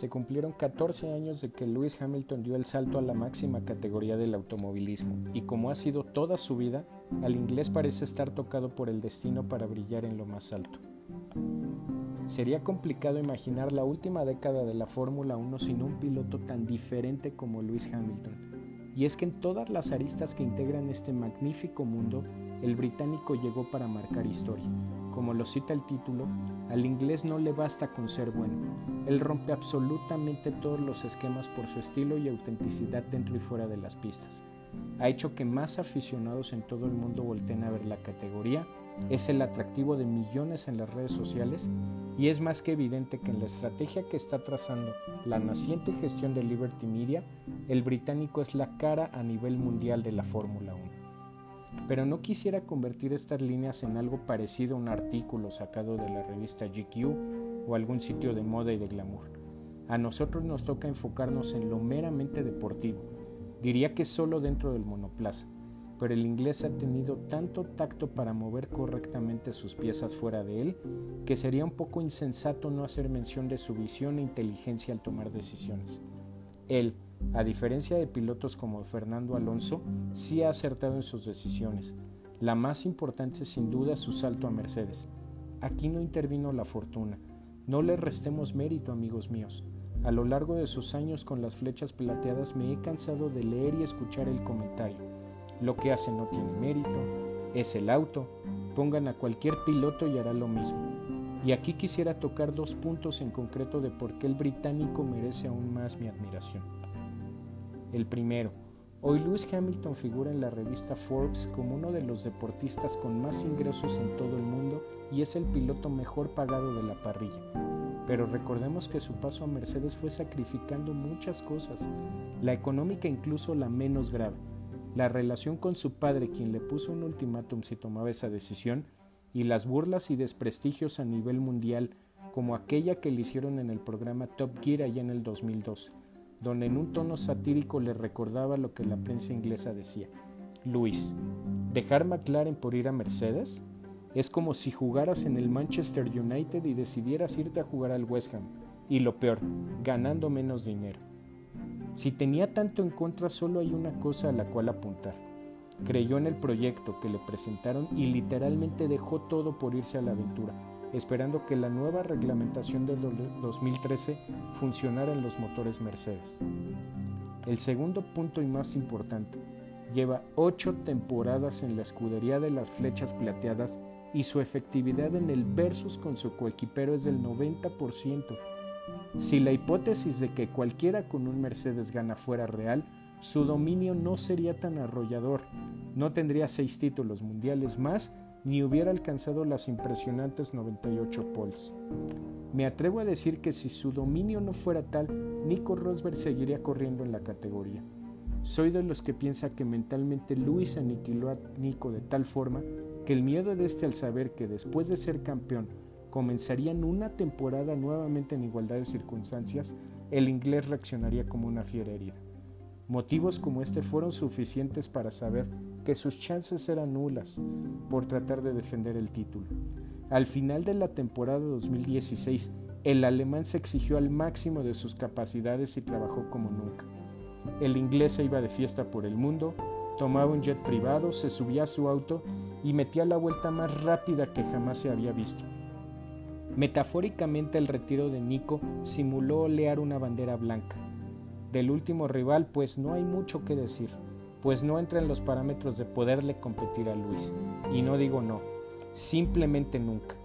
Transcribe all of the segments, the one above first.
se cumplieron 14 años de que Lewis Hamilton dio el salto a la máxima categoría del automovilismo y como ha sido toda su vida, al inglés parece estar tocado por el destino para brillar en lo más alto. Sería complicado imaginar la última década de la Fórmula 1 sin un piloto tan diferente como Lewis Hamilton. Y es que en todas las aristas que integran este magnífico mundo, el británico llegó para marcar historia. Como lo cita el título, al inglés no le basta con ser bueno. Él rompe absolutamente todos los esquemas por su estilo y autenticidad dentro y fuera de las pistas. Ha hecho que más aficionados en todo el mundo volteen a ver la categoría es el atractivo de millones en las redes sociales y es más que evidente que en la estrategia que está trazando la naciente gestión de Liberty Media, el británico es la cara a nivel mundial de la Fórmula 1. Pero no quisiera convertir estas líneas en algo parecido a un artículo sacado de la revista GQ o algún sitio de moda y de glamour. A nosotros nos toca enfocarnos en lo meramente deportivo, diría que solo dentro del monoplaza pero el inglés ha tenido tanto tacto para mover correctamente sus piezas fuera de él que sería un poco insensato no hacer mención de su visión e inteligencia al tomar decisiones. Él, a diferencia de pilotos como Fernando Alonso, sí ha acertado en sus decisiones. La más importante sin duda su salto a Mercedes. Aquí no intervino la fortuna. No le restemos mérito, amigos míos. A lo largo de sus años con las flechas plateadas me he cansado de leer y escuchar el comentario lo que hace no tiene mérito, es el auto, pongan a cualquier piloto y hará lo mismo. Y aquí quisiera tocar dos puntos en concreto de por qué el británico merece aún más mi admiración. El primero, hoy Lewis Hamilton figura en la revista Forbes como uno de los deportistas con más ingresos en todo el mundo y es el piloto mejor pagado de la parrilla. Pero recordemos que su paso a Mercedes fue sacrificando muchas cosas, la económica incluso la menos grave. La relación con su padre quien le puso un ultimátum si tomaba esa decisión, y las burlas y desprestigios a nivel mundial como aquella que le hicieron en el programa Top Gear allá en el 2002, donde en un tono satírico le recordaba lo que la prensa inglesa decía. Luis, ¿dejar McLaren por ir a Mercedes? Es como si jugaras en el Manchester United y decidieras irte a jugar al West Ham, y lo peor, ganando menos dinero. Si tenía tanto en contra, solo hay una cosa a la cual apuntar. Creyó en el proyecto que le presentaron y literalmente dejó todo por irse a la aventura, esperando que la nueva reglamentación del 2013 funcionara en los motores Mercedes. El segundo punto y más importante, lleva ocho temporadas en la escudería de las flechas plateadas y su efectividad en el versus con su coequipero es del 90%, si la hipótesis de que cualquiera con un Mercedes gana fuera real, su dominio no sería tan arrollador, no tendría seis títulos mundiales más ni hubiera alcanzado las impresionantes 98 poles. Me atrevo a decir que si su dominio no fuera tal, Nico Rosberg seguiría corriendo en la categoría. Soy de los que piensa que mentalmente Luis aniquiló a Nico de tal forma que el miedo de este al saber que después de ser campeón comenzarían una temporada nuevamente en igualdad de circunstancias, el inglés reaccionaría como una fiera herida. Motivos como este fueron suficientes para saber que sus chances eran nulas por tratar de defender el título. Al final de la temporada 2016, el alemán se exigió al máximo de sus capacidades y trabajó como nunca. El inglés se iba de fiesta por el mundo, tomaba un jet privado, se subía a su auto y metía la vuelta más rápida que jamás se había visto. Metafóricamente el retiro de Nico simuló olear una bandera blanca. Del último rival pues no hay mucho que decir, pues no entra en los parámetros de poderle competir a Luis. Y no digo no, simplemente nunca.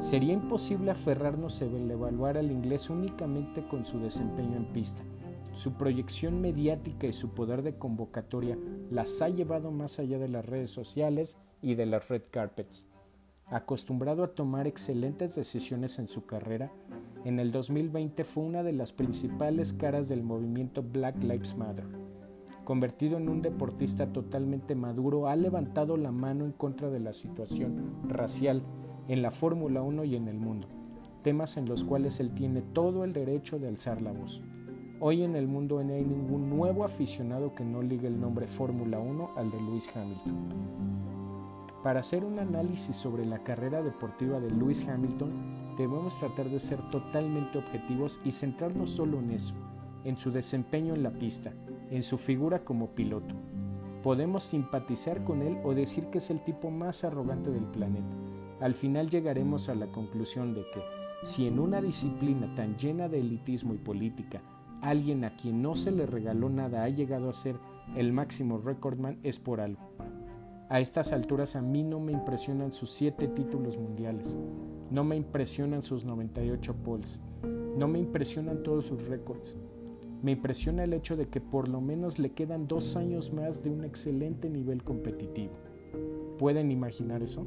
Sería imposible aferrarnos a evaluar al inglés únicamente con su desempeño en pista. Su proyección mediática y su poder de convocatoria las ha llevado más allá de las redes sociales y de las red carpets. Acostumbrado a tomar excelentes decisiones en su carrera, en el 2020 fue una de las principales caras del movimiento Black Lives Matter. Convertido en un deportista totalmente maduro, ha levantado la mano en contra de la situación racial en la Fórmula 1 y en el mundo, temas en los cuales él tiene todo el derecho de alzar la voz. Hoy en el mundo no hay ningún nuevo aficionado que no ligue el nombre Fórmula 1 al de Lewis Hamilton. Para hacer un análisis sobre la carrera deportiva de Lewis Hamilton, debemos tratar de ser totalmente objetivos y centrarnos solo en eso, en su desempeño en la pista, en su figura como piloto. Podemos simpatizar con él o decir que es el tipo más arrogante del planeta. Al final llegaremos a la conclusión de que, si en una disciplina tan llena de elitismo y política, alguien a quien no se le regaló nada ha llegado a ser el máximo recordman, es por algo. A estas alturas a mí no me impresionan sus 7 títulos mundiales, no me impresionan sus 98 poles, no me impresionan todos sus récords. Me impresiona el hecho de que por lo menos le quedan dos años más de un excelente nivel competitivo. ¿Pueden imaginar eso?